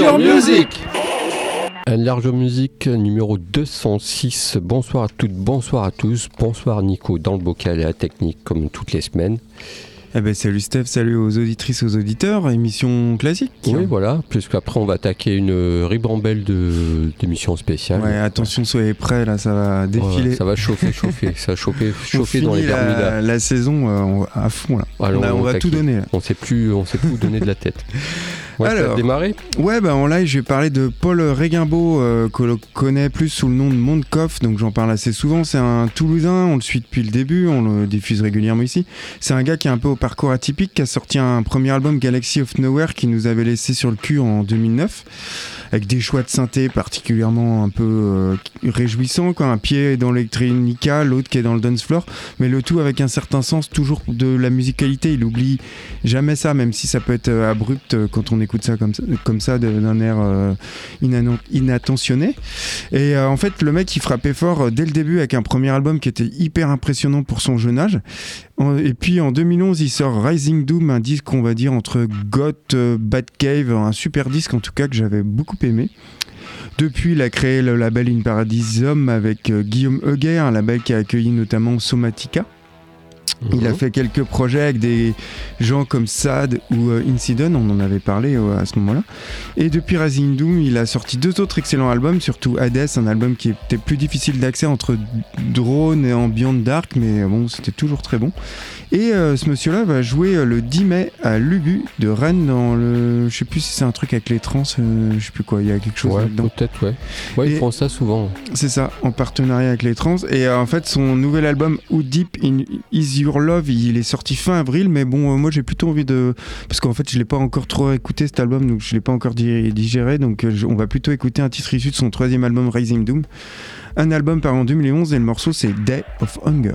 Enlargeur Music Enlargeur Music numéro 206. Bonsoir à toutes, bonsoir à tous. Bonsoir Nico dans le bocal et la technique comme toutes les semaines. Eh ben salut Steph, salut aux auditrices, aux auditeurs, émission classique. Oui voilà, puisqu'après on va attaquer une ribambelle d'émissions spéciales. Ouais, attention, soyez prêts, là, ça va défiler. Ouais, ça va chauffer, chauffer, ça va chauffer, On chauffer dans les finit la, Bermudas. la saison euh, à fond, là. Alors, on, va tout donner, là. On sait plus, on sait plus où donner de la tête. Ouais, Alors. démarré Ouais, bah en live, je vais parler de Paul Reguimbaud, euh, que l'on connaît plus sous le nom de Mondkoff, donc j'en parle assez souvent. C'est un Toulousain, on le suit depuis le début, on le diffuse régulièrement ici. C'est un gars qui est un peu au parcours atypique, qui a sorti un premier album Galaxy of Nowhere qui nous avait laissé sur le cul en 2009, avec des choix de synthé particulièrement un peu euh, réjouissants, quoi. Un pied dans l'électronica, l'autre qui est dans le dance floor, mais le tout avec un certain sens toujours de la musicalité. Il oublie jamais ça, même si ça peut être euh, abrupt euh, quand on écoute ça comme ça, comme ça d'un air euh, inattentionné. Et en fait, le mec, il frappait fort dès le début avec un premier album qui était hyper impressionnant pour son jeune âge. Et puis en 2011, il sort Rising Doom, un disque, on va dire, entre Goth, euh, Batcave, un super disque en tout cas que j'avais beaucoup aimé. Depuis, il a créé le label In Paradisum avec euh, Guillaume Huguet, un label qui a accueilli notamment Somatica. Il a Mhm. fait quelques projets avec des gens comme Sad ou euh, Incident, on en avait parlé euh, à ce moment-là. Et depuis Rising Doom, il a sorti deux autres excellents albums, surtout Hades, un album qui était plus difficile d'accès entre drone et ambient dark, mais bon, c'était toujours très bon. Et euh, ce monsieur-là va jouer euh, le 10 mai à Lubu de Rennes dans le. Je sais plus si c'est un truc avec les trans, je sais plus quoi, il y a quelque chose Ouais, là-dedans. peut-être, ouais. Ouais, Et- ils font ça souvent. C'est ça, en partenariat avec les trans. Et en fait, son nouvel album How Deep in Is Your Love, il est sorti fin avril, mais bon, euh, moi j'ai plutôt envie de. Parce qu'en fait, je l'ai pas encore trop écouté cet album, donc je l'ai pas encore di- digéré, donc euh, on va plutôt écouter un titre issu de son troisième album Rising Doom. Un album paru en 2011 et le morceau c'est Day of Hunger.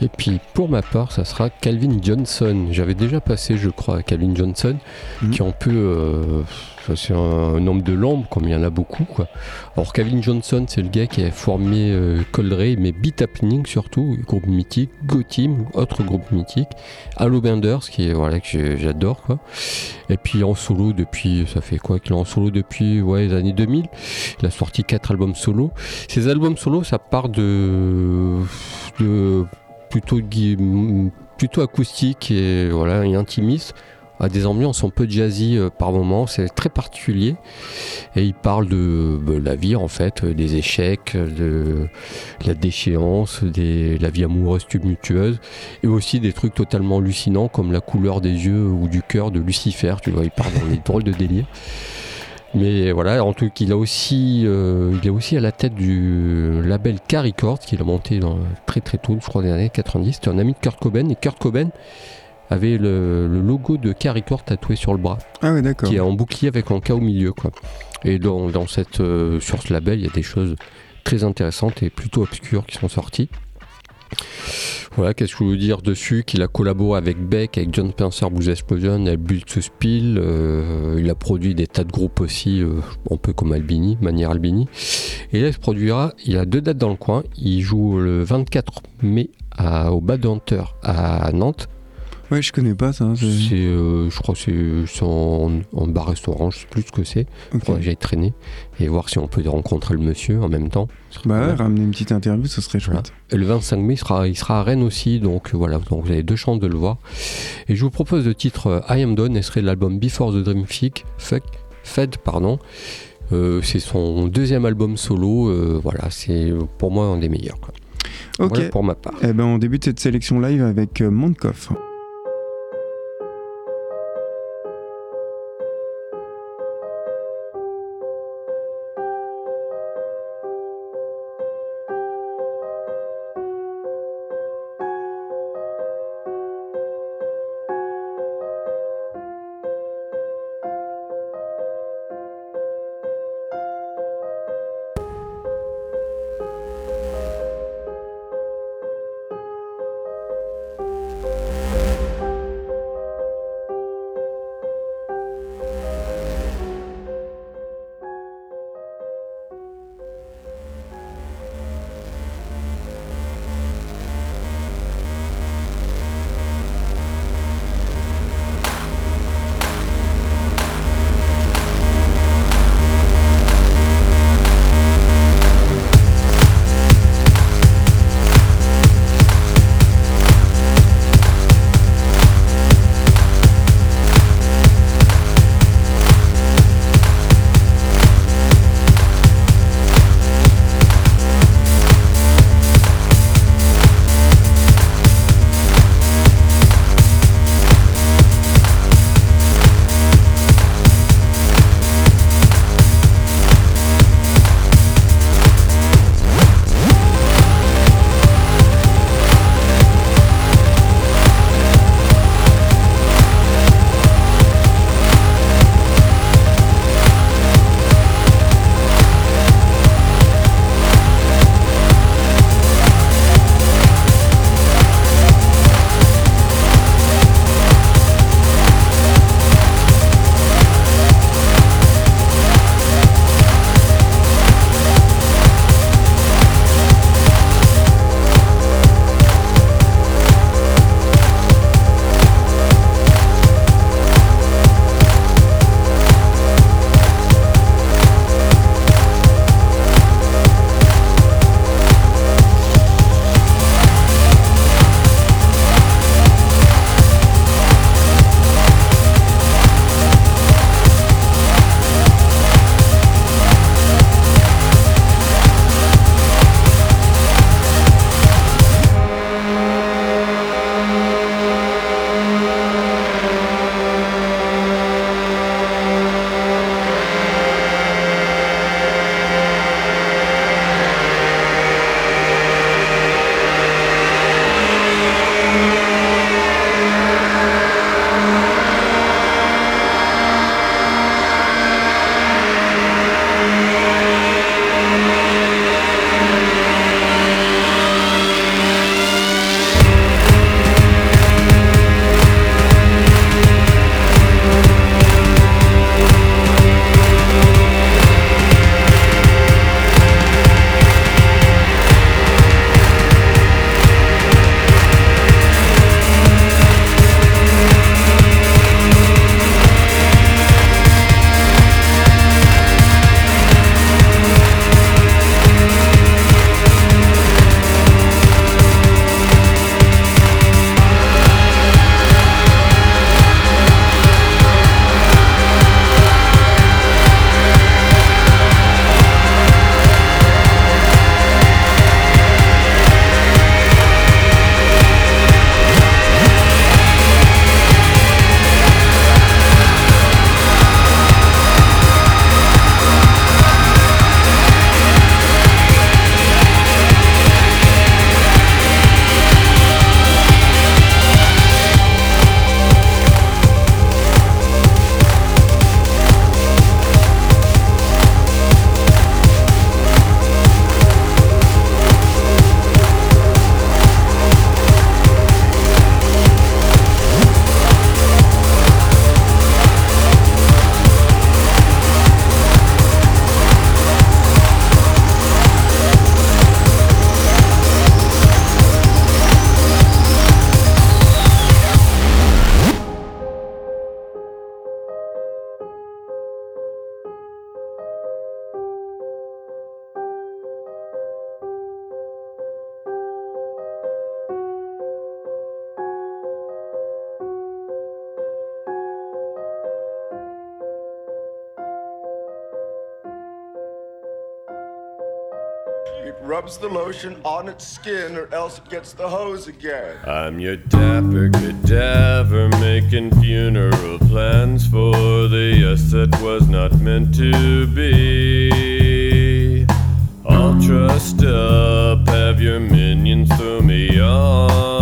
Et puis pour ma part, ça sera Calvin Johnson. J'avais déjà passé, je crois, à Calvin Johnson, Mhm. qui est un peu. euh, c'est un, un homme de l'ombre, comme il y en a beaucoup. Quoi. Alors Calvin Johnson, c'est le gars qui a formé euh, mais Beat Happening surtout, groupe mythique, Go Team, autre groupe mythique, Halo Benders, qui est voilà que j'adore. Et puis en solo depuis, ça fait quoi qu'il est en solo depuis ouais, les années 2000. Il a sorti quatre albums solo. Ces albums solo, ça part de plutôt acoustique et voilà et intimiste à des ambiances un peu jazzy euh, par moments c'est très particulier et il parle de, bah, la vie en fait euh, des échecs de la déchéance des la vie amoureuse tumultueuse et aussi des trucs totalement hallucinants comme la couleur des yeux ou du cœur de Lucifer tu vois il part dans des drôles de délire mais voilà, en tout cas, il a aussi, euh, il est aussi à la tête du label K Records qu'il a monté dans, très très tôt, je crois, les années 90. C'était un ami de Kurt Cobain et Kurt Cobain avait le, le logo de Records tatoué sur le bras, Ah d'accord. qui est en bouclier avec un K au milieu, quoi. Et dans, dans cette, euh, sur ce label, il y a des choses très intéressantes et plutôt obscures qui sont sorties. Voilà, qu'est-ce que je veux dire dessus? Qu'il a collaboré avec Beck, avec John Spencer, Blues Explosion, avec Build to Spill. euh, il a produit des tas de groupes aussi, euh, un peu comme Albini, manière Albini. Et là, il se produira, il a deux dates dans le coin. Il joue le 24 mai à- au Bad Hunter à Nantes. Ouais, je connais pas ça. c'est- euh, je crois que c'est en, en bar-restaurant, je sais plus ce que c'est. ok. Faudrait que j'aille traîner et voir si on peut rencontrer le monsieur en même temps. Bah ouais, ramener une petite interview, ce serait Voilà. chouette. Et le 25 mai, il sera, il sera à Rennes aussi, donc euh, voilà, donc vous avez deux chances de le voir. Et je vous propose le titre euh, I Am Done, extrait de l'album Before the Dream Fuck, Fed, pardon. Euh, c'est son deuxième album solo, euh, voilà, c'est pour moi un des meilleurs. Quoi. Ok. Voilà pour ma part. Eh ben, on débute cette sélection live avec euh, It rubs the lotion on its skin or else it gets the hose again. I'm your dapper cadaver making funeral plans for the yes that was not meant to be. I'll trust up, have your minions throw me off.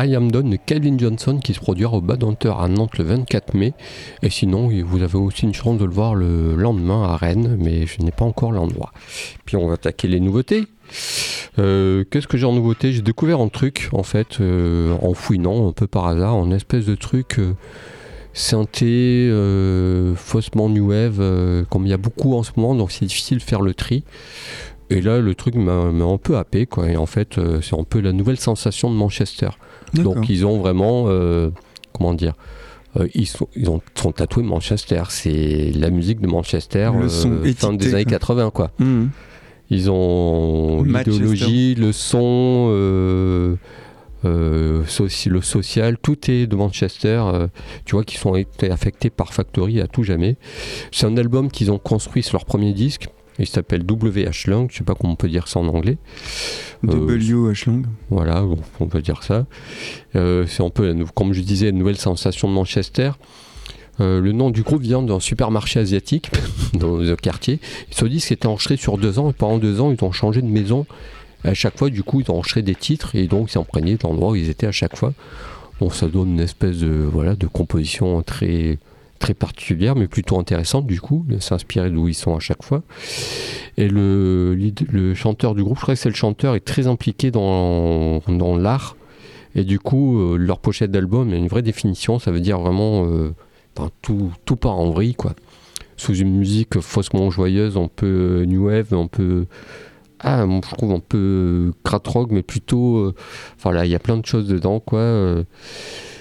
I Am Done de Calvin Johnson qui se produira au Bad Hunter à Nantes le 24 mai. Et sinon, vous avez aussi une chance de le voir le lendemain à Rennes, mais je n'ai pas encore l'endroit. Puis on va attaquer les nouveautés. Euh, Qu'est-ce que j'ai en nouveauté? J'ai découvert un truc, en fait, euh, en fouinant un peu par hasard, un espèce de truc euh, synthé, faussement new wave, comme il y a beaucoup en ce moment, donc c'est difficile de faire le tri. Et là, le truc m'a un peu happé, quoi. Et en fait, c'est un peu la nouvelle sensation de Manchester. Donc ils ont vraiment, euh, comment dire, euh, ils, sont, ils ont, sont tatoués Manchester. C'est la musique de Manchester, Le son euh, fin des années quoi. 80, quoi. Mhm. Ils ont l'idéologie, le son, euh, euh, soci- le social, tout est de Manchester. tu vois, qui sont été affectés par Factory à tout jamais. C'est un album qu'ils ont construit sur leur premier disque. Il s'appelle WH Lang, je sais pas comment on peut dire ça en anglais. Euh, W. Ashlang. voilà, bon, on peut dire ça. Euh, c'est un peu, comme je disais, une nouvelle sensation de Manchester. Euh, le nom du groupe vient d'un supermarché asiatique dans le quartier. Ils se disent qu'ils étaient enregistrés sur deux ans et pendant deux ans, ils ont changé de maison. À chaque fois, du coup, ils ont enregistré des titres et donc ils s'imprégnaient de l'endroit où ils étaient à chaque fois. Bon, ça donne une espèce de, voilà, de composition très, très particulière, mais plutôt intéressante du coup, s'inspirer d'où ils sont à chaque fois. Et le, chanteur du groupe, je crois que c'est le chanteur, est très impliqué dans, l'art. Et du coup, euh, leur pochette d'album a une vraie définition, ça veut dire vraiment euh, tout, tout part en vrille, quoi. Sous une musique faussement joyeuse, on peut new wave, on peut. Ah, je trouve un peu crat rock, mais plutôt. euh, Enfin il y a plein de choses dedans, quoi. euh,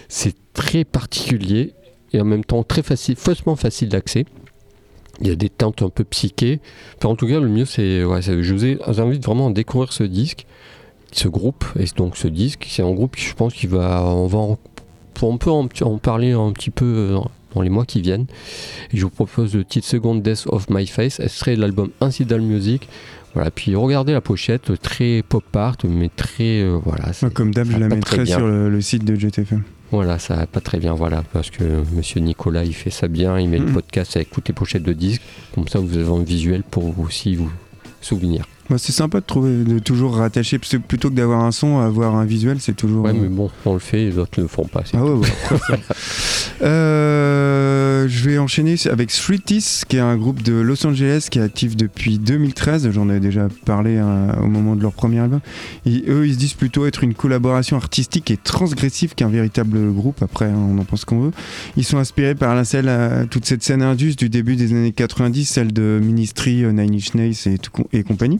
c'est très particulier et en même temps très facile, faussement facile d'accès. Il y a des teintes un peu psychées. Enfin, en tout cas, le mieux, c'est. Ouais, je vous ai- invite vraiment à découvrir ce disque, ce groupe, et donc ce disque. C'est un groupe qui, je pense, qu'il va. On va en, on peut en, en parler un petit peu euh, dans les mois qui viennent. Et je vous propose le titre Second Death of My Face, ce serait l'album Incidental Music. Voilà, puis regardez la pochette, très pop art, mais très. euh, voilà, Ouais, Comme d'hab, je la mettrai sur le, le site de GTFM. Voilà, ça va pas très bien, voilà, parce que monsieur Nicolas, il fait ça bien, il met le Mhm. podcast avec toutes les pochettes de disques, comme ça vous avez un visuel pour vous aussi vous souvenir. Bah, c'est sympa de trouver, de toujours rattacher, parce que plutôt que d'avoir un son, avoir un visuel, c'est toujours. Ouais, euh, mais bon, on le fait, les autres le font pas. Ah ouais, ouais. Euh, je vais enchaîner avec Streetis, qui est un groupe de Los Angeles qui est actif depuis 2013. J'en avais déjà parlé hein, au moment de leur premier album. Et eux, ils se disent plutôt être une collaboration artistique et transgressive qu'un véritable groupe. Après, hein, on en pense qu'on veut. Ils sont inspirés par la scène, euh, toute cette scène indus du début des années 90, celle de Ministry, euh, Nine Inch Nails et, tout com- et compagnie.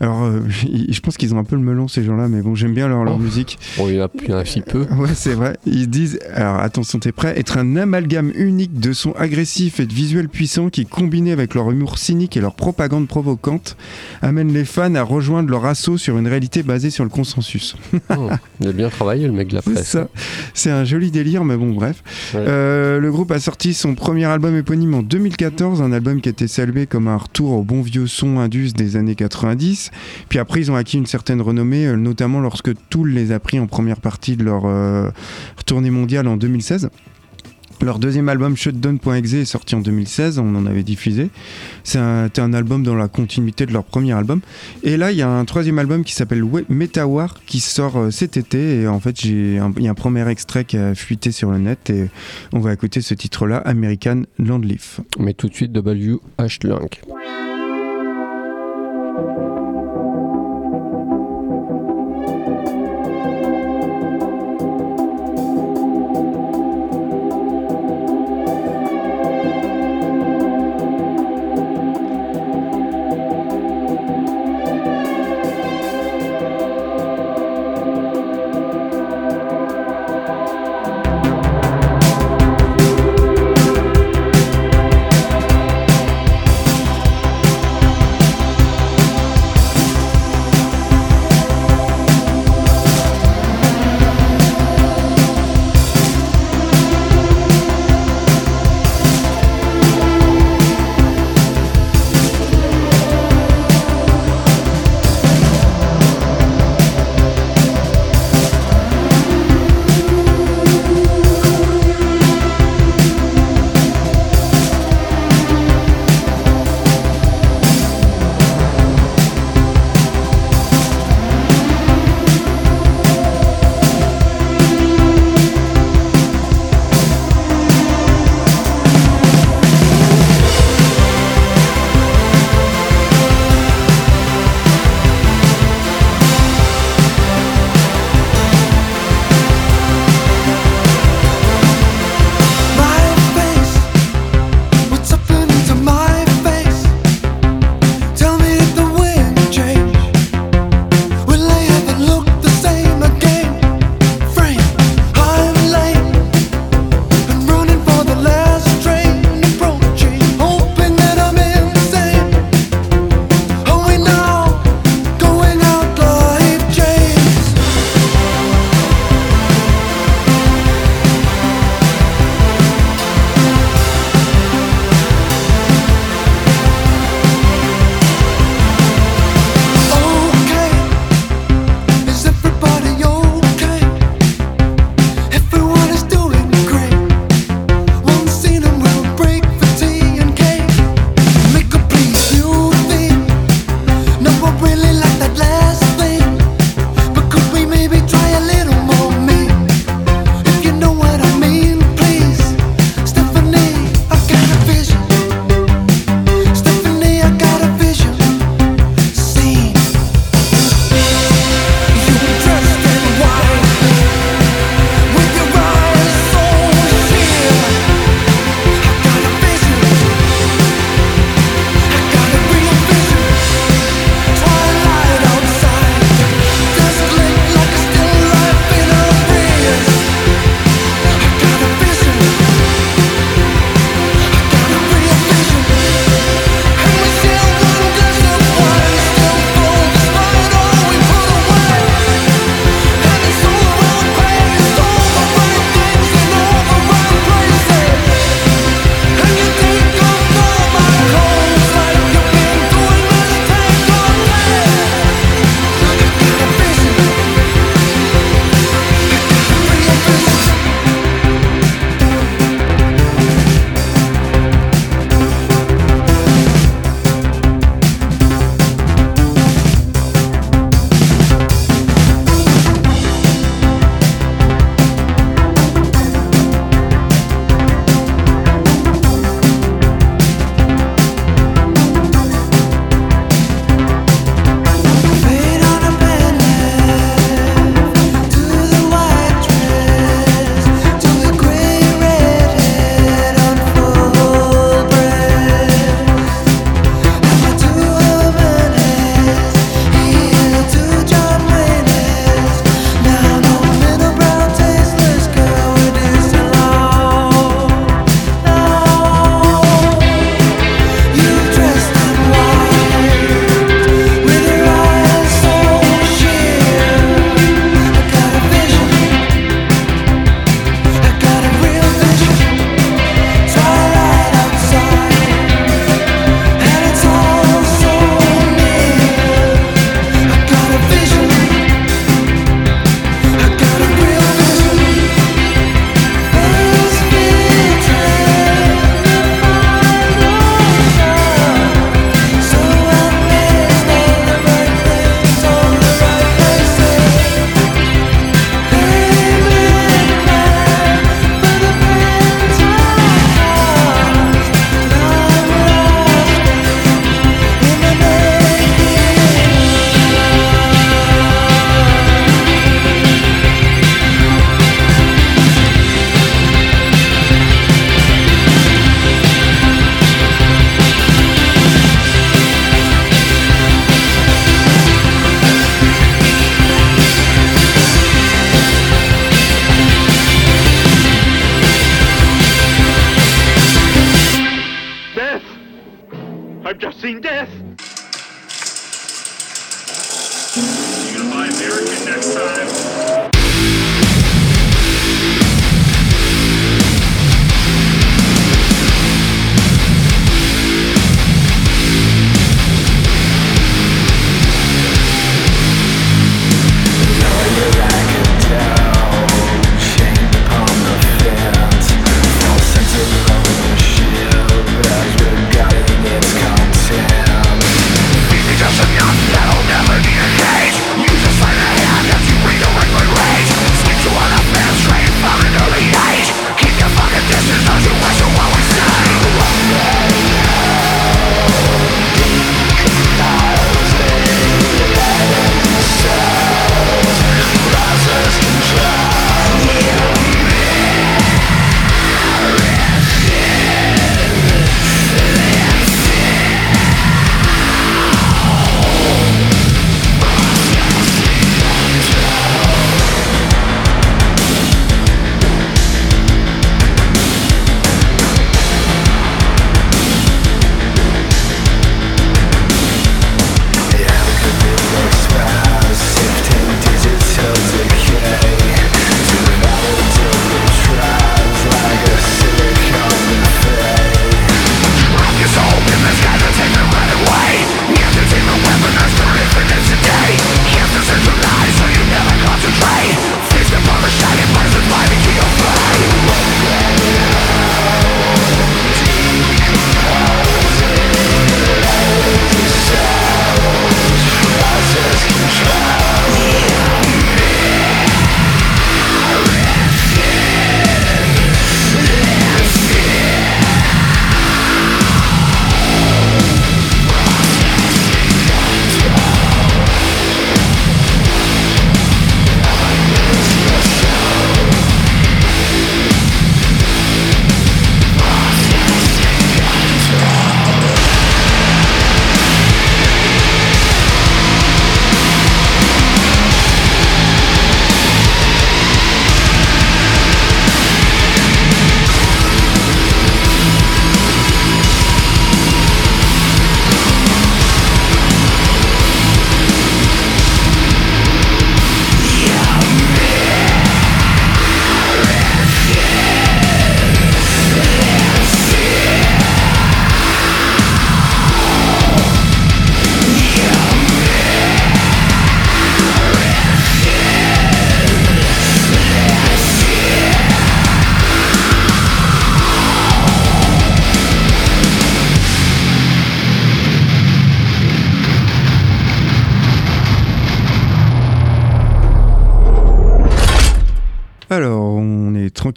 Alors, euh, je pense qu'ils ont un peu le melon, ces gens-là, mais bon, j'aime bien leur, leur Oh. musique. Bon, il y en a plus un petit peu. Ouais, c'est vrai. Ils disent, alors attention, t'es prêt Être un amalgame unique de sons agressifs et de visuels puissants qui, combinés avec leur humour cynique et leur propagande provocante, amènent les fans à rejoindre leur assaut sur une réalité basée sur le consensus. Oh, il a bien travaillé le mec de la C'est presse. ça. C'est un joli délire, mais bon, bref. Ouais. Euh, le groupe a sorti son premier album éponyme en 2014, un album qui a été salué comme un retour au bon vieux son indus des années 90. Puis après, ils ont acquis une certaine renommée, euh, notamment lorsque Tool les a pris en première partie de leur euh, tournée mondiale en 2016. Leur deuxième album Shutdown.exe est sorti en 2016, on en avait diffusé. C'était un album dans la continuité de leur premier album. Et là, il y a un troisième album qui s'appelle Metawar qui sort euh, cet été. Et en fait, il y a un premier extrait qui a fuité sur le net et on va écouter ce titre-là, American Landleaf. Mais tout de suite, WH Link. American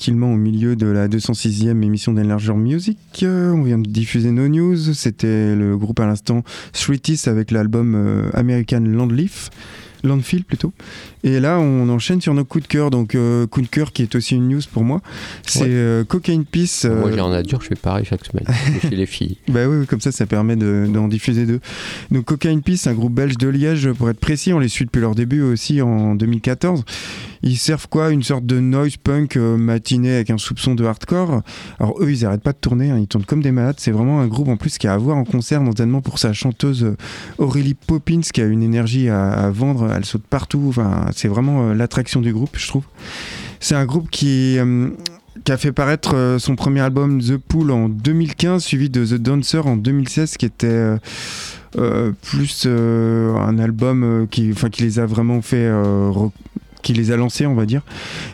tranquillement au milieu de la 206e émission d'Enlarger Music. Euh, on vient de diffuser nos news. C'était le groupe à l'instant Sweeties avec l'album euh, American Landleaf. Landfill plutôt. Et là, on enchaîne sur nos coups de cœur. Donc, euh, coup de cœur qui est aussi une news pour moi, c'est Ouais. euh, Cocaine Peace. Moi, euh, j'ai un dur, je fais pareil chaque semaine. chez les filles. Bah oui, comme ça, ça permet de- d'en diffuser deux. Donc Cocaine Peace, un groupe belge de Liège, pour être précis, on les suit depuis leur début aussi en 2014. Ils servent quoi? Une sorte de noise punk matinée avec un soupçon de hardcore. Alors eux, ils arrêtent pas de tourner, hein, ils tournent comme des malades. C'est vraiment un groupe en plus qui a à voir en concert, notamment pour sa chanteuse Aurélie Poppins, qui a une énergie à, à vendre. Elle saute partout. Enfin, c'est vraiment euh, l'attraction du groupe, je trouve. C'est un groupe qui euh, a fait paraître euh, son premier album The Pool en 2015, suivi de The Dancer en 2016, qui était plus un album qui, qui les a vraiment fait. euh, qui les a lancés, on va dire.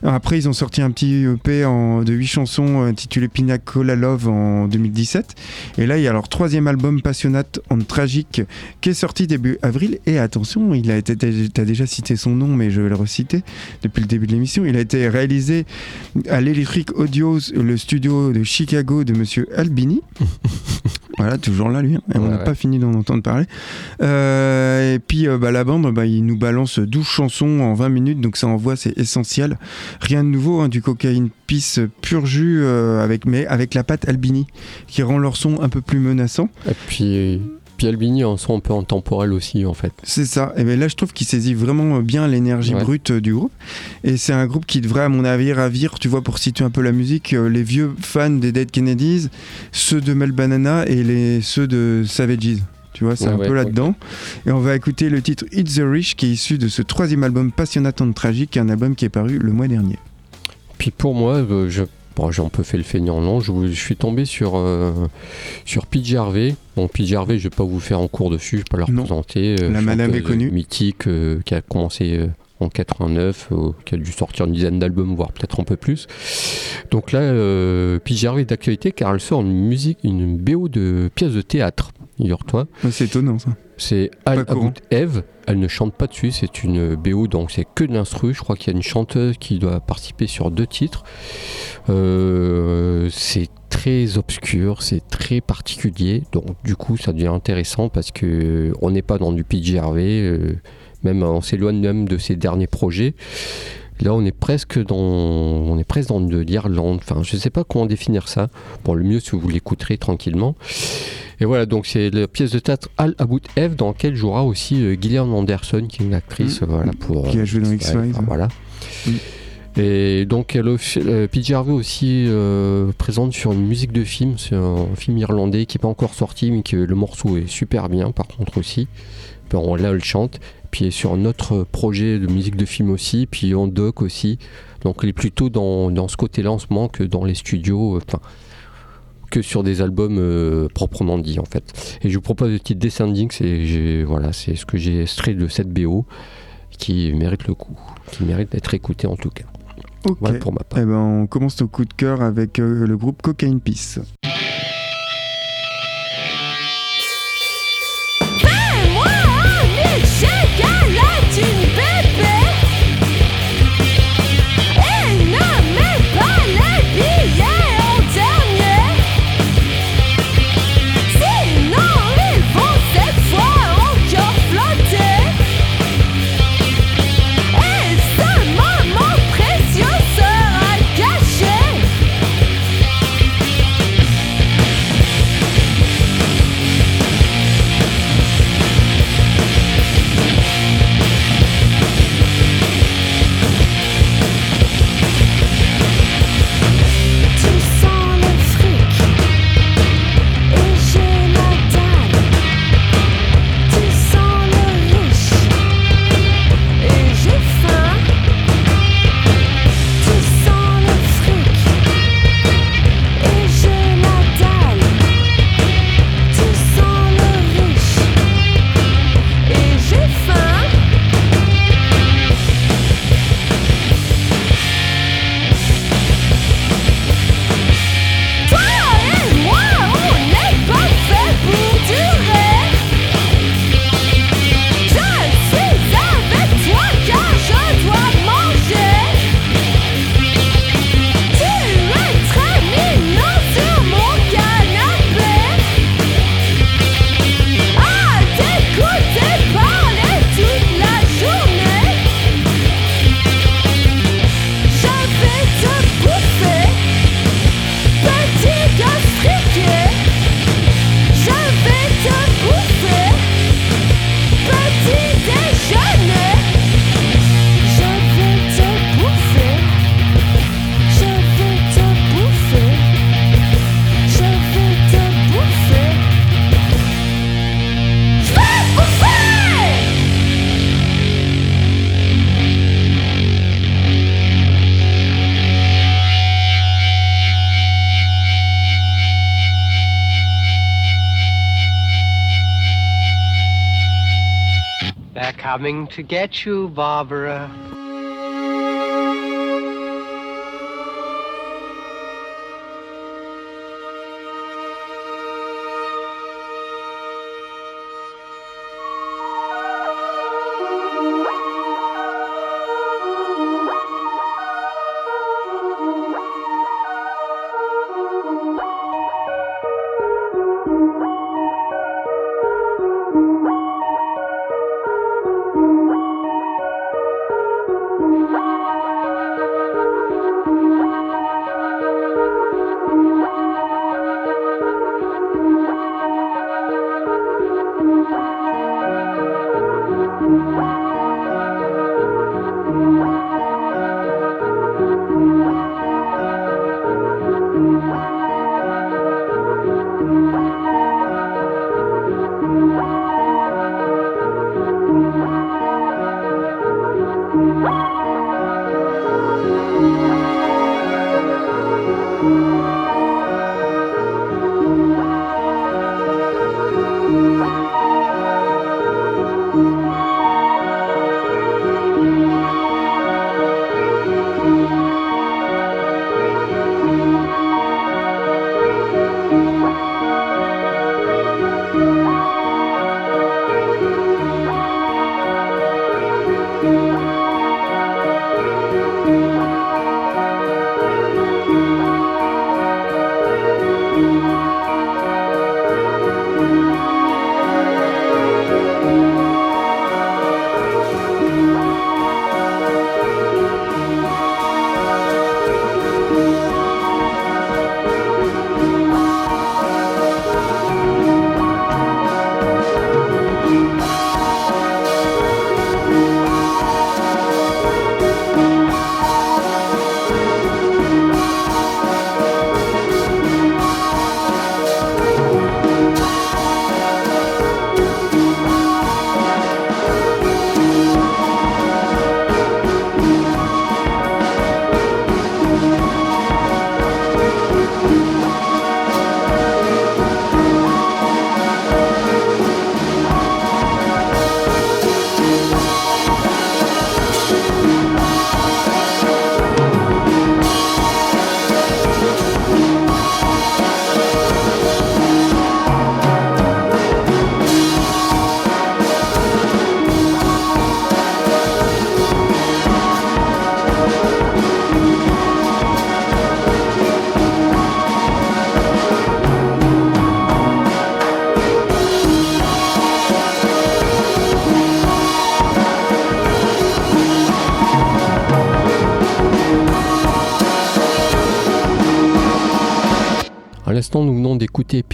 Après, ils ont sorti un petit EP en, de 8 chansons euh, intitulé Pina Cola Love en 2017. Et là, il y a leur troisième album Passionate en Tragique qui est sorti début avril. Et attention, il a été, t'as déjà cité son nom, mais je vais le reciter depuis le début de l'émission. Il a été réalisé à l'Electric Audio, le studio de Chicago de Monsieur Albini. voilà, toujours là lui. hein. Et on n'a ouais. pas fini d'en entendre parler. Euh, et puis euh, bah, la bande, bah, il nous balance 12 chansons en 20 minutes, donc ça envoie, c'est essentiel. Rien de nouveau, hein, du cocaïne pisse pur jus, euh, avec, mais avec la pâte Albini, qui rend leur son un peu plus menaçant. Et puis, puis Albini en son un peu intemporel aussi, en fait. C'est ça. Et bien là, je trouve qu'il saisit vraiment bien l'énergie Ouais. brute euh, du groupe. Et c'est un groupe qui devrait, à mon avis, ravir, tu vois, pour situer un peu la musique, euh, les vieux fans des Dead Kennedys, ceux de Mel Banana et les, ceux de Savages. Tu vois, c'est Ouais, un ouais, peu là-dedans. Et on va écouter le titre It's the Rich qui est issu de ce troisième album Passionate Tragique, un album qui est paru le mois dernier. Puis pour moi, euh, je, bon, j'ai un peu fait le feignant, non je, je suis tombé sur, euh, sur PJ Harvey. Bon, PJ Harvey, je vais pas vous faire en cours dessus, je vais pas le représenter. euh, La madame est connue. Mythique, euh, qui a commencé euh, en 89, euh, qui a dû sortir une dizaine d'albums, voire peut-être un peu plus. Donc là, euh, Harvey est d'actualité car elle sort une musique, une BO de pièce de théâtre, figure-toi. C'est étonnant ça. C'est Al Eve. Elle ne chante pas dessus, c'est une BO, donc c'est que de l'instru. Je crois qu'il y a une chanteuse qui doit participer sur deux titres. Euh, c'est très obscur, c'est très particulier. Donc du coup, ça devient intéressant parce que on n'est pas dans du PJ Harvey. euh, même on s'éloigne même de ses derniers projets. Là, on est presque dans, on est presque dans de l'Irlande. Enfin, je sais pas comment définir ça. Bon, le mieux, si vous l'écouterez tranquillement. Et voilà, donc c'est la pièce de théâtre Al About Eve dans laquelle jouera aussi euh, Gillian Anderson, qui est une actrice, Mm. euh, voilà, pour Qui a joué dans ouais, X-Files. enfin, voilà. Mm. Et donc, euh, PJ Harvey aussi euh, présente sur une musique de film, c'est un film irlandais qui n'est pas encore sorti, mais que le morceau est super bien, par contre aussi. Là, elle chante. Puis sur un autre projet de musique de film aussi, puis en doc aussi. Donc elle est plutôt dans, dans ce côté-là en ce moment que dans les studios, euh, que sur des albums euh, proprement dit en fait. Et je vous propose le titre Descending, c'est voilà, c'est ce que j'ai extrait de cette BO qui mérite le coup, qui mérite d'être écouté en tout cas. Voilà pour ma part. Eh ben, on commence nos coups de cœur avec euh, le groupe Cocaine Peace. Coming to get you, Barbara.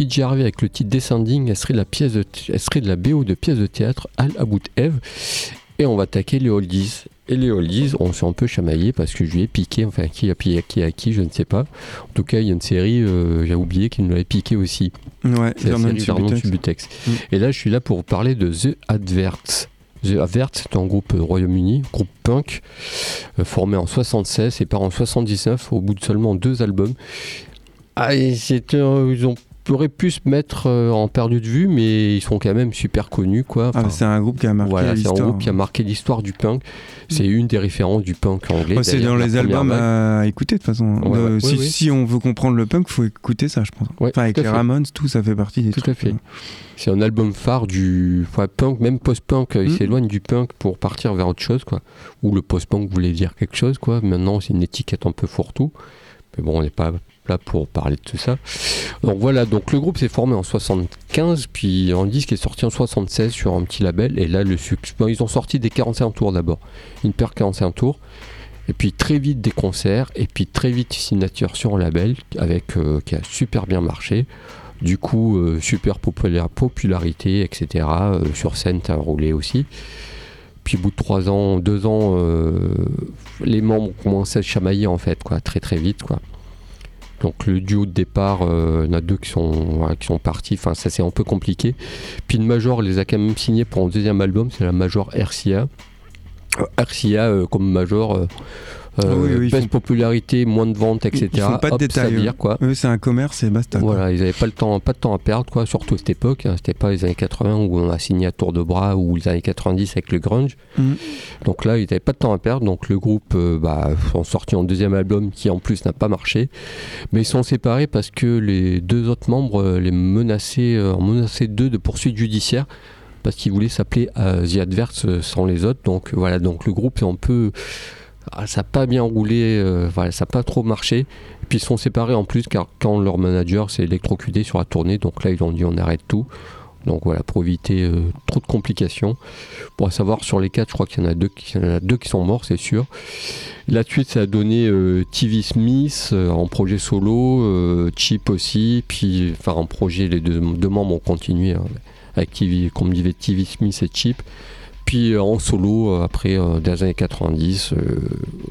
Pete Harvey avec le titre Descending, elle serait de la, pièce de, elle serait de la BO de pièce de théâtre Al About Eve. Et on va attaquer les oldies. Et les oldies, on s'est un peu chamaillé parce que je lui ai piqué, enfin qui a piqué qui à qui, je ne sais pas. En tout cas, il y a une série, euh, j'ai oublié qu'il nous l'avait piqué aussi. Ouais, C'est la série Vernon Subutex. Subutex. Mm. Et là, je suis là pour vous parler de The Adverts. The Adverts, c'est un groupe euh, Royaume-Uni, groupe punk, euh, formé en 76 et part en 79 au bout de seulement deux albums. Ah, et euh, ils ont auraient pu se mettre euh, en perdu de vue, mais ils sont quand même super connus, quoi. Ah, c'est un groupe qui a marqué voilà, c'est un l'histoire. groupe qui a marqué l'histoire du punk. C'est une des références du punk anglais. Ouais, c'est dans les albums vague. à écouter de toute façon. Ouais, Euh, ouais, si, on veut comprendre le punk, faut écouter ça, je pense. Enfin, avec les fait. Ramones, tout ça fait partie des Tout trucs. à fait. euh, C'est un album phare du punk, même post-punk. Il Mm. s'éloigne du punk pour partir vers autre chose, quoi. Ou le post-punk voulait dire quelque chose, quoi. Maintenant, c'est une étiquette un peu fourre-tout. Mais bon, on n'est pas là pour parler de tout ça. Donc voilà, donc le groupe s'est formé en 75, puis un disque est sorti en 76 sur un petit label. Et là, le succès. ils ont sorti des 45 tours d'abord. Une paire 45 tours. Et puis très vite des concerts, et puis très vite signature sur un label avec, euh, qui a super bien marché. Du coup, euh, super populaire, popularité, etc. Euh, sur scène, t'as roulé aussi. Puis au bout de trois ans, deux ans, les membres ont commencé à chamailler en fait, quoi, très très vite, quoi. Donc le duo de départ, euh, il y en a deux qui sont, sont partis, enfin ça c'est un peu compliqué. Puis une major les a quand même signés pour un deuxième album, c'est la major RCA. Euh, RCA euh, comme major, oui, oui, ils baisse font- popularisation, moins de ventes, etc. Ils font pas de Hop, détails, vire, eux. quoi. Eux, c'est un commerce et basta. quoi. Voilà, ils n'avaient pas le temps, pas de temps à perdre, quoi, surtout à cette époque. hein. C'était pas les années 80 où on a signé à tour de bras ou les années 90 avec le grunge. Mhm. Donc là, ils n'avaient pas de temps à perdre. Donc le groupe euh, bah, sont sortis en deuxième album qui en plus n'a pas marché. Mais ils sont séparés parce que les deux autres membres euh, les menaçaient, euh, en menaçaient d'eux de poursuites judiciaires parce qu'ils voulaient s'appeler euh, The Adverts euh, sans les autres. Donc voilà, donc le groupe est un peu. Ah, ça n'a pas bien roulé, euh, voilà, ça n'a pas trop marché. Et puis ils sont séparés en plus car quand leur manager s'est électrocuté sur la tournée, donc là ils ont dit on arrête tout. Donc voilà, pour éviter euh, trop de complications. Pour savoir sur les quatre, je crois qu'il y en a deux qui, sont morts, c'est sûr. La suite, ça a donné euh, TV Smith en projet solo, Chip aussi, puis enfin en projet, les deux, membres ont continué hein, avec TV, comme TV Smith et Chip. Puis euh, en solo, euh, après, euh, des années 90, euh,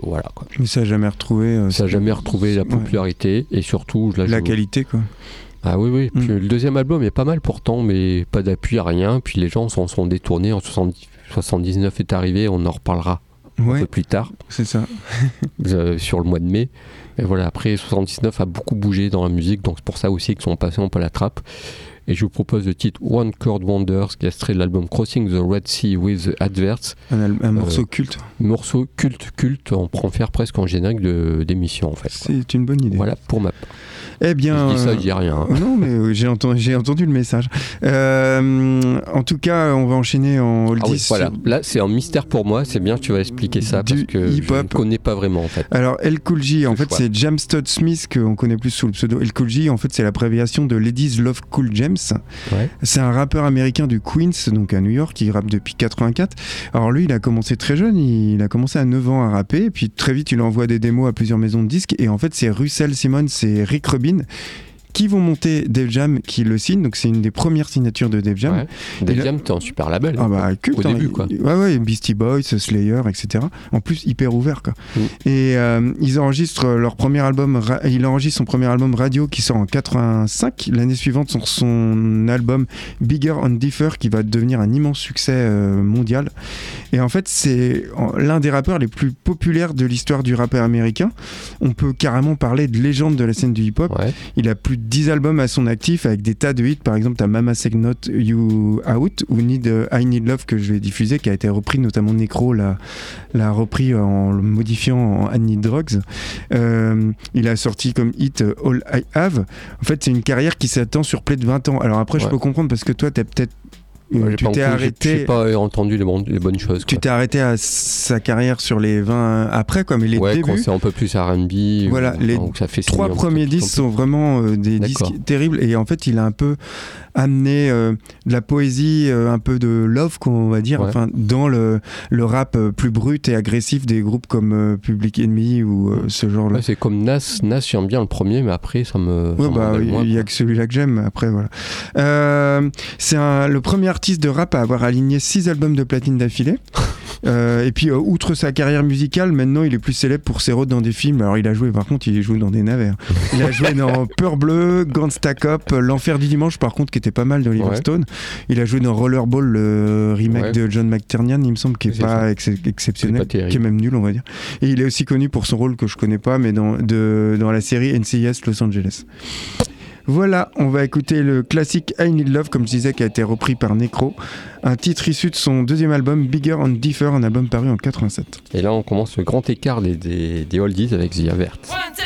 voilà quoi. Mais ça n'a jamais retrouvé. Ça n'a jamais retrouvé la Ouais. popularité et surtout là, La je- qualité, quoi. ah oui, oui. Puis Mm. le deuxième album est pas mal pourtant, mais pas d'appui, rien. Puis les gens s'en sont détournés. En 70 79 est arrivé, on en reparlera un peu plus tard, C'est ça. euh, sur le mois de mai. Et voilà, après 79 a beaucoup bougé dans la musique, donc c'est pour ça aussi qu'ils sont passés un peu à la trappe. Et je vous propose le titre One Chord Wonders, qui est extrait de l'album Crossing the Red Sea with the Adverts. Un, un morceau Euh, culte. Morceau culte, culte, on prend faire presque en générique d'émission en fait. C'est une bonne idée. Voilà pour ma part. Eh bien. Je dis ça, euh, je dis rien. hein. Non, mais euh, j'ai entendu, le message. Euh, en tout cas, on va enchaîner en Ah oldies. oui, voilà. Là, c'est un mystère pour moi. C'est bien que tu vas expliquer ça parce que je ne connais pas vraiment en fait. Alors, El Cool J, en fait, c'est James Todd Smith, qu'on connaît plus sous le pseudo El Cool J. En fait, c'est l'abréviation de Ladies Love Cool James. Ouais. C'est un rappeur américain du Queens, donc à New York, qui rappe depuis 84. Alors, lui, il a commencé très jeune, il a commencé à 9 ans à rapper, et puis très vite, il envoie des démos à plusieurs maisons de disques. Et en fait, c'est Russell Simmons et Rick Rubin qui vont monter Def Jam, qui le signe. Donc, c'est une des premières signatures de Def Jam. Ouais. Def Jam, t'es un super label. Ah bah culte, Au hein. début, quoi. Ouais ouais, Beastie Boys, Slayer, etc. En plus hyper ouvert quoi. Mm. Et euh, ils enregistrent leur premier album, il enregistre son premier album radio qui sort en 85. L'année suivante sur son album Bigger on Differ qui va devenir un immense succès euh, mondial. Et en fait c'est l'un des rappeurs les plus populaires de l'histoire du rappeur américain. On peut carrément parler de légende de la scène du hip-hop. Ouais. Il a plus de 10 albums à son actif avec des tas de hits. Par exemple, t'as Mama Say Not You Out ou Need, I Need Love que je vais diffuser, qui a été repris, notamment Necro l'a, l'a repris en le modifiant en I Need Drugs. Euh, il a sorti comme hit euh, All I Have. En fait, c'est une carrière qui s'attend sur près de 20 ans. Alors après, je peux comprendre parce que toi, t'as peut-être. J'ai tu t'es arrêté. J'ai pas entendu les, bon- les bonnes choses. Tu t'es arrêté à sa carrière sur les 20 après, quoi, mais les ouais, débuts. c'est un peu plus R&B. Voilà, ou- les donc ça fait trois premiers disques sont vraiment euh, des disques terribles et en fait il a un peu amené euh, de la poésie euh, un peu de love qu'on va dire Ouais. enfin dans le, le rap plus brut et agressif des groupes comme Public Enemy ou ce genre là Ouais, c'est comme Nas. Nas, j'aime bien le premier, mais après, ça me. Ouais, ça bah, il moins, y a que celui-là que j'aime, après voilà. C'est le premier artiste de rap à avoir aligné six albums de platine d'affilée. Euh, et puis, euh, outre sa carrière musicale, maintenant il est plus célèbre pour ses rôles dans des films. Alors, il a joué, par contre, il joue dans des navires. Il a joué dans Peur Bleu, Gangsta Cop, L'Enfer du Dimanche, par contre, qui était pas mal d'Oliver Ouais. Stone. Il a joué dans Rollerball, le remake Ouais. de John McTiernan, il me semble, qui est pas ex- exceptionnel, pas qui est même nul, on va dire. Et il est aussi connu pour son rôle que je connais pas, mais dans, de, dans la série NCIS Los Angeles. Voilà, on va écouter le classique I Need Love, comme je disais, qui a été repris par Necro. Un titre issu de son deuxième album, Bigger and Differ, un album paru en 87. Et là, on commence le grand écart des, des, des oldies avec The Avert. One, two,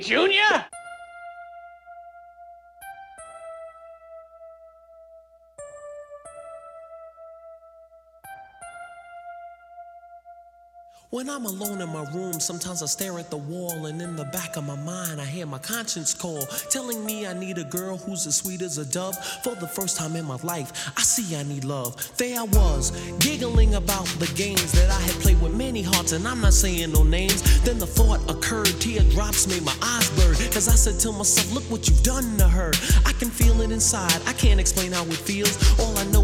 Junior? When I'm alone in my room, sometimes I stare at the wall, and in the back of my mind, I hear my conscience call, telling me I need a girl who's as sweet as a dove. For the first time in my life, I see I need love. There I was, giggling about the games that I had played with many hearts, and I'm not saying no names. Then the thought occurred, teardrops made my eyes burn, cause I said to myself, Look what you've done to her. I can feel it inside, I can't explain how it feels. All I know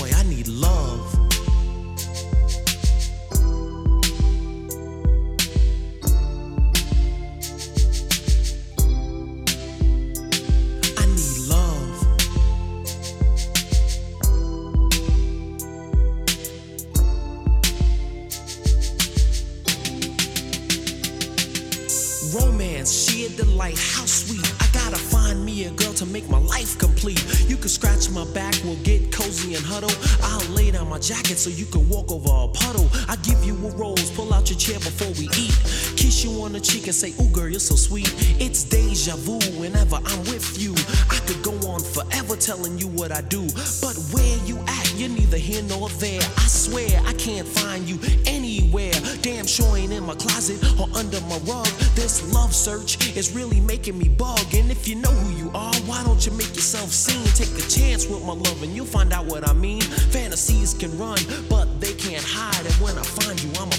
Need love. I need love. Romance, sheer delight, how sweet. I gotta find me a girl to make my life complete. You can scratch my back, cozy and huddle. I'll lay down my jacket so you can walk over a puddle. I give you a rose, pull out your chair before we eat. Kiss you on the cheek and say, Ooh, girl, you're so sweet. It's deja vu whenever I'm with you. I could go on forever telling you what I do. But where you at, you're neither here nor there. I swear I can't find you anywhere. Damn sure ain't in my closet or under my rug. This love search is really making me bug. And if you know who you are, why don't you make yourself seen? Take a chance with my love and you'll find out what I mean. Fantasies can run, but they can't hide. And when I find you, I'ma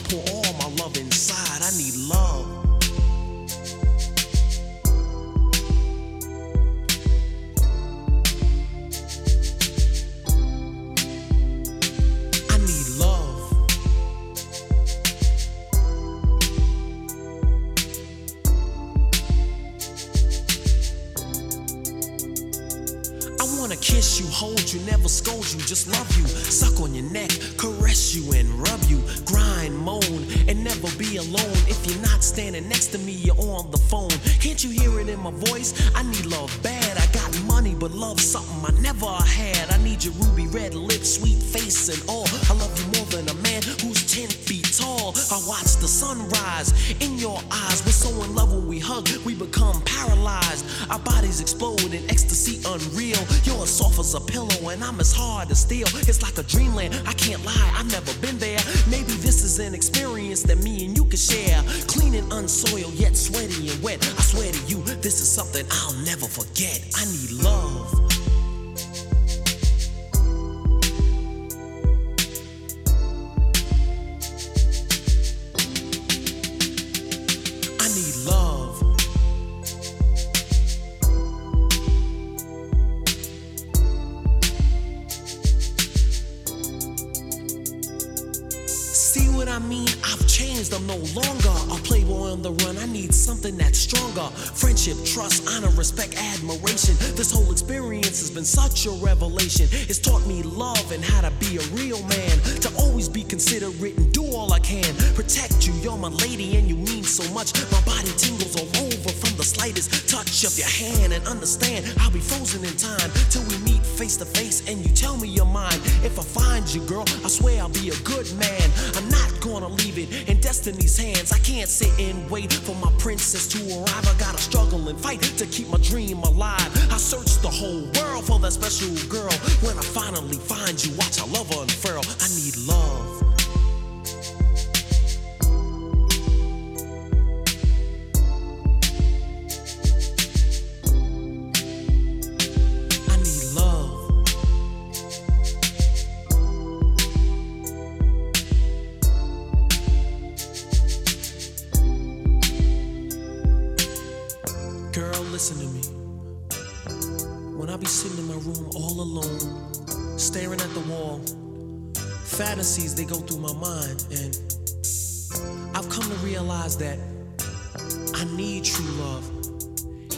never scold you, just love you. Suck on your neck, caress you and rub you. Grind, moan, and never be alone. If you're not standing next to me, you're on the phone. Can't you hear it in my voice? I need love bad. I got money, but love something I never had. I need your ruby red lips, sweet face, and all. I love you more than a man who's 10 feet tall. I watch the sunrise in your eyes. We're so in love when we hug, we become paralyzed. Our bodies explode in ecstasy unreal. You're as soft as a pillow, and I'm as hard as steel. It's like a dreamland. I can't lie, I've never been there. Maybe this is an experience that me and you can share. Clean and unsoiled, yet sweaty and wet. I swear to you, this is something I'll never forget. I need love. Longer a playboy on the run. I need something that's stronger. Friendship, trust, honor, respect, admiration. This whole experience has been such a revelation. It's taught me love and how to be a real man. To always be considerate and do all I can. Protect you, you're my lady and you mean so much. My body tingles all over from the slightest touch of your hand. And understand, I'll be frozen in time till we meet face to face and you tell me your mind. If I find you, girl, I swear I'll be a good man. I'm not gonna leave it in destiny's hands. I can't sit and wait for my princess to arrive. I gotta struggle and fight to keep my dream alive. I search the whole world for that special girl. When I finally find you, watch our love unfurl. I need love. That I need true love.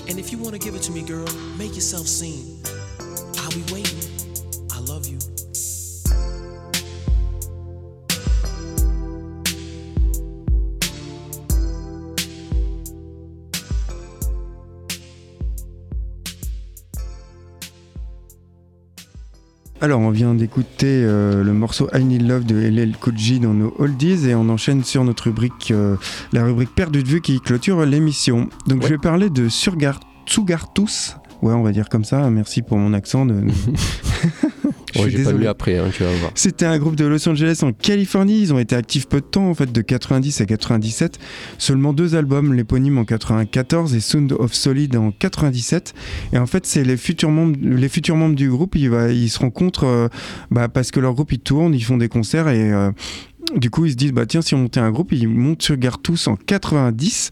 And if you wanna give it to me, girl, make yourself seen. Alors, on vient d'écouter euh, le morceau I Need Love de LL J dans nos oldies et on enchaîne sur notre rubrique, euh, la rubrique Perdu de vue qui clôture l'émission. Donc, je vais parler de Surgar Tsugartus. Ouais, on va dire comme ça. Merci pour mon accent. De... Je Ouais, suis pas lu après, hein, tu vas voir. C'était un groupe de Los Angeles en Californie. Ils ont été actifs peu de temps, en fait, de 90 à 97. Seulement deux albums, l'éponyme en 94 et Sound of Solid en 97. Et en fait, c'est les futurs membres, les futurs membres du groupe. Ils se rencontrent euh, bah, parce que leur groupe ils tournent, ils font des concerts et euh, du coup, ils se disent, bah tiens, si on montait un groupe, ils montent sur Gartus en 90.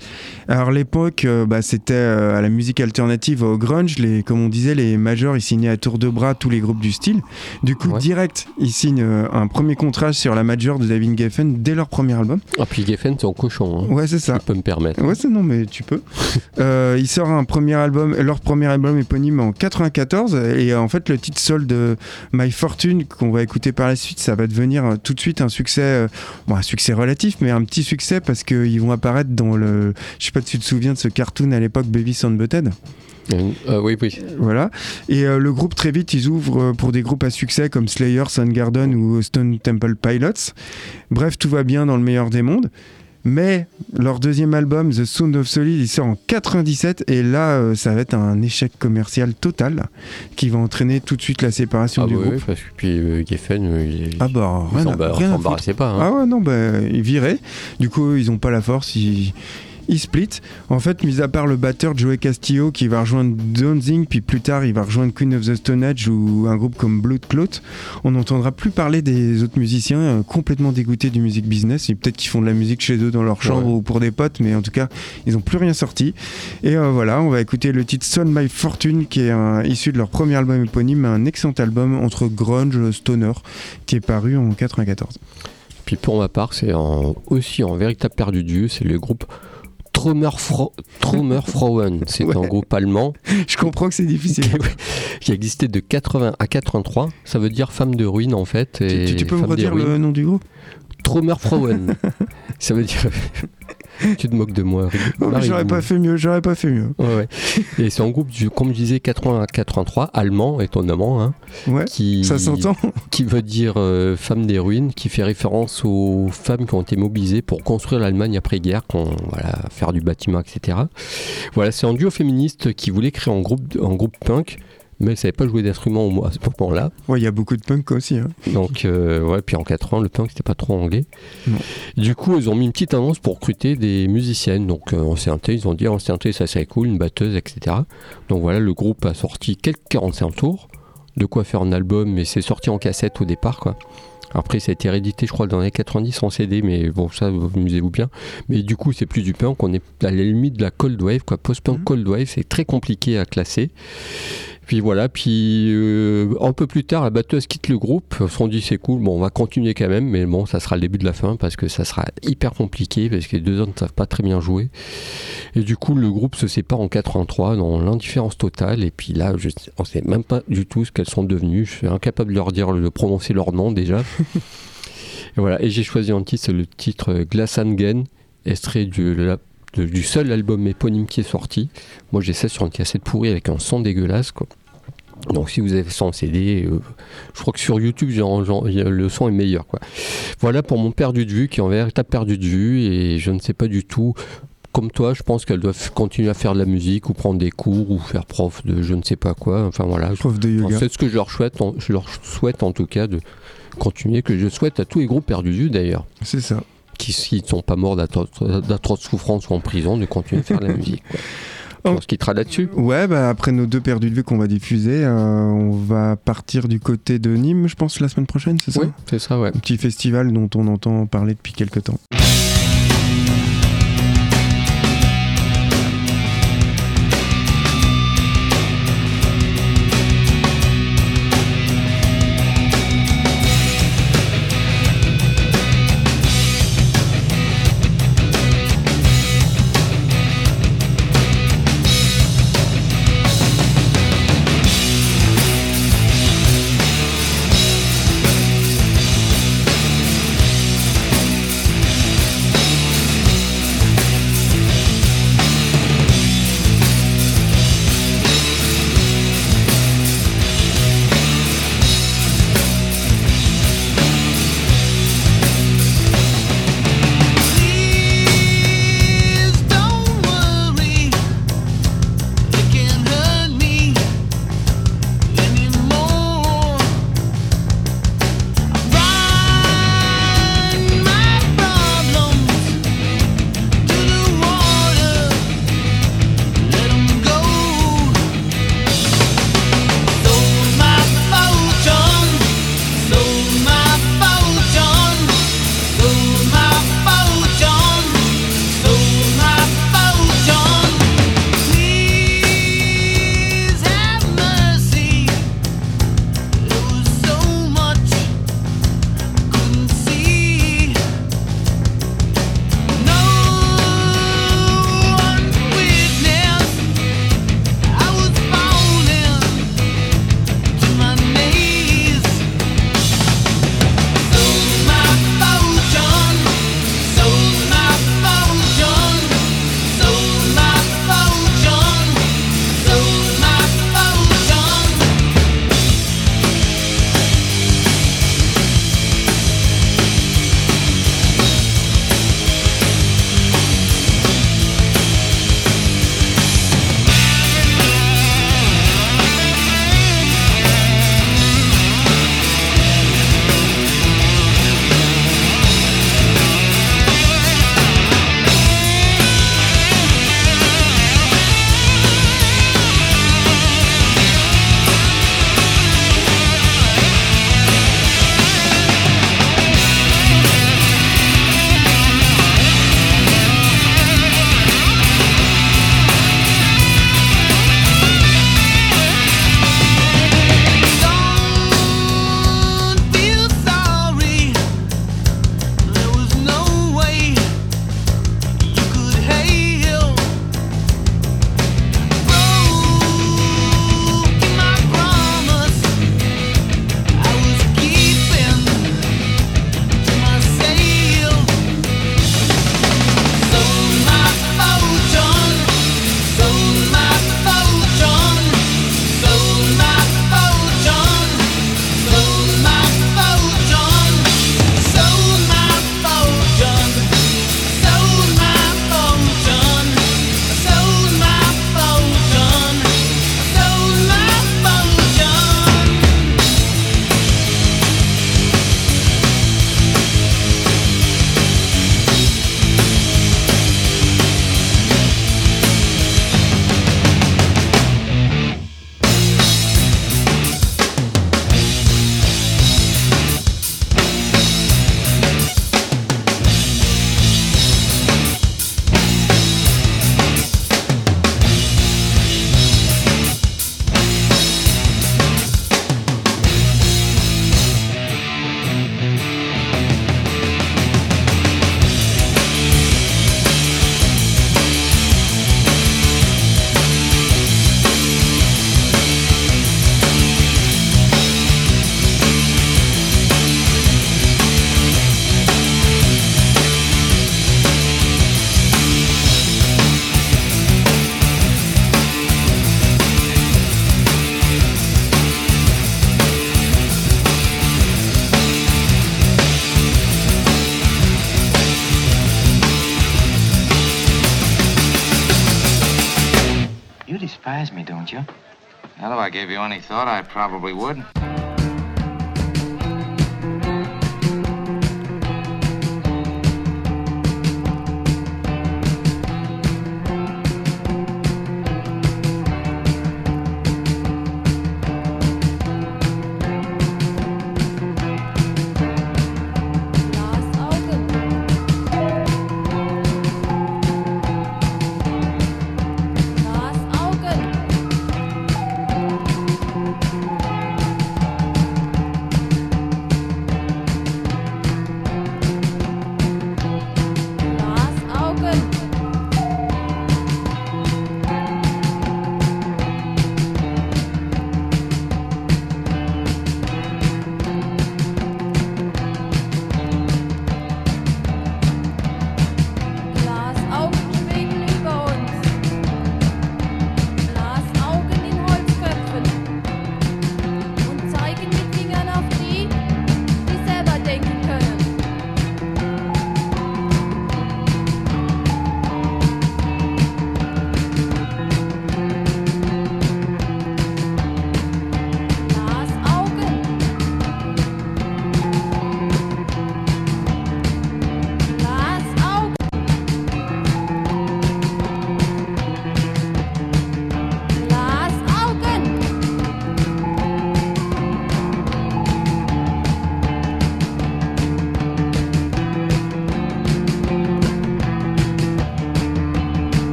Alors, l'époque, euh, bah, c'était euh, à la musique alternative, au grunge. Les, comme on disait, les majors, ils signaient à tour de bras tous les groupes du style. Du coup, Ouais. direct, ils signent euh, un premier contrat sur la major de David Geffen dès leur premier album. Ah, puis Geffen, c'est en cochon. Hein. Ouais, c'est ça. Tu peux me permettre. Ouais, c'est non, mais tu peux. Euh, il sort un premier album, leur premier album éponyme en 94, et en fait, le titre sol de My Fortune, qu'on va écouter par la suite, ça va devenir tout de suite un succès, euh, bon, un succès relatif, mais un petit succès parce qu'ils vont apparaître dans le. Je sais pas si tu te souviens de ce cartoon à l'époque, Baby Sound Butthead. Euh, euh, oui, oui. Voilà. Et euh, le groupe, très vite, ils ouvrent euh, pour des groupes à succès comme Slayer, Soundgarden ou Stone Temple Pilots. Bref, tout va bien dans le meilleur des mondes. Mais leur deuxième album, The Sound of Solid, il sort en 97 et là, euh, ça va être un échec commercial total qui va entraîner tout de suite la séparation Ah, du oui, groupe. oui, parce que puis euh, Geffen, euh, il, Ah bah, il rien, s'en à- ba- rien à s'embarrassait pas. hein. ah ouais, non, bah, ils viraient. Du coup, ils ont pas la force, ils, ils split. En fait, mis à part le batteur Joey Castillo qui va rejoindre Danzig, puis plus tard, il va rejoindre Queen of the Stone Age ou un groupe comme Blood Clot, on n'entendra plus parler des autres musiciens euh, complètement dégoûtés du music business. Et peut-être qu'ils font de la musique chez eux dans leur chambre Ouais. ou pour des potes, mais en tout cas, ils n'ont plus rien sorti. Et euh, voilà, on va écouter le titre Son My Fortune qui est un- issu de leur premier album éponyme, un excellent album entre grunge, stoner, qui est paru en 94. Puis pour ma part, c'est aussi en véritable perdu de vue, c'est le groupe Trommer, Fro Trommer Frauen. C'est Ouais. un groupe allemand Je comprends que c'est difficile. qui existait de 80 à 83. Ça veut dire femme de ruine en fait. Tu, et tu- tu peux me redire le nom du groupe? Trommer Frauen. Ça veut dire. tu te moques de moi. Oh, J'aurais pas fait mieux, j'aurais pas fait mieux. Ouais, ouais. Et c'est un groupe, du, comme je disais, 80 à 83, allemand, étonnamment, hein, Ouais, qui, ça s'entend. qui veut dire euh, femme des ruines, qui fait référence aux femmes qui ont été mobilisées pour construire l'Allemagne après-guerre, voilà, faire du bâtiment, etc. Voilà, c'est un duo féministe qui voulait créer un groupe, un groupe punk, mais elle savait pas jouer d'instrument au- à ce moment-là. Ouais, il y a beaucoup de punk aussi. hein. Donc, euh, ouais, puis en 80, le punk, c'était pas trop anglais. Non. Du coup, ils ont mis une petite annonce pour recruter des musiciennes. Donc, euh, en synthé, ils ont dit en synthé, ça serait cool, une batteuse, etc. Donc, voilà, le groupe a sorti quelques 45 tours. De quoi faire un album, mais c'est sorti en cassette au départ, quoi. Après, ça a été réédité, je crois, dans les années 90 en CD, mais bon, ça, vous amusez-vous bien. Mais du coup, c'est plus du punk, on est à la limite de la cold wave, quoi. Post-punk, Mhm. cold wave, c'est très compliqué à classer. Puis voilà, puis euh, un peu plus tard, la batteuse quitte le groupe. On s'est dit c'est cool, bon, on va continuer quand même, mais bon, ça sera le début de la fin parce que ça sera hyper compliqué parce que les deux hommes ne savent pas très bien jouer. Et du coup, le groupe se sépare en 83 dans l'indifférence totale. Et puis là, je, on sait même pas du tout ce qu'elles sont devenues. Je suis incapable de leur dire, de prononcer leur nom déjà. et voilà, et j'ai choisi un titre, c'est le titre euh, Glassangen, extrait du, la- de- du seul album éponyme qui est sorti. Moi, j'ai ça sur une cassette pourrie avec un son dégueulasse, quoi. Donc si vous avez ça en CD, euh, je crois que sur YouTube, genre, genre, le son est meilleur. Quoi. Voilà pour mon perdu de vue, qui en véritable perdu de vue, et je ne sais pas du tout. Comme toi, je pense qu'elles doivent continuer à faire de la musique ou prendre des cours ou faire prof de je ne sais pas quoi. Enfin voilà, Prof de yoga. c'est ce que je leur souhaite, en, je leur souhaite en tout cas de continuer, que je souhaite à tous les groupes perdus de vue d'ailleurs, C'est ça. Qui s'ils ne sont pas morts d'atro- d'atroces souffrances ou en prison, de continuer à faire de la musique. Quoi. Pense qu'il quittera là-dessus. Ouais, bah après nos deux perdus de vue qu'on va diffuser, euh, on va partir du côté de Nîmes, je pense, la semaine prochaine, c'est ça? Oui, c'est ça, ouais. Un petit festival dont on entend parler depuis quelques temps. Gave you any thought, I probably would.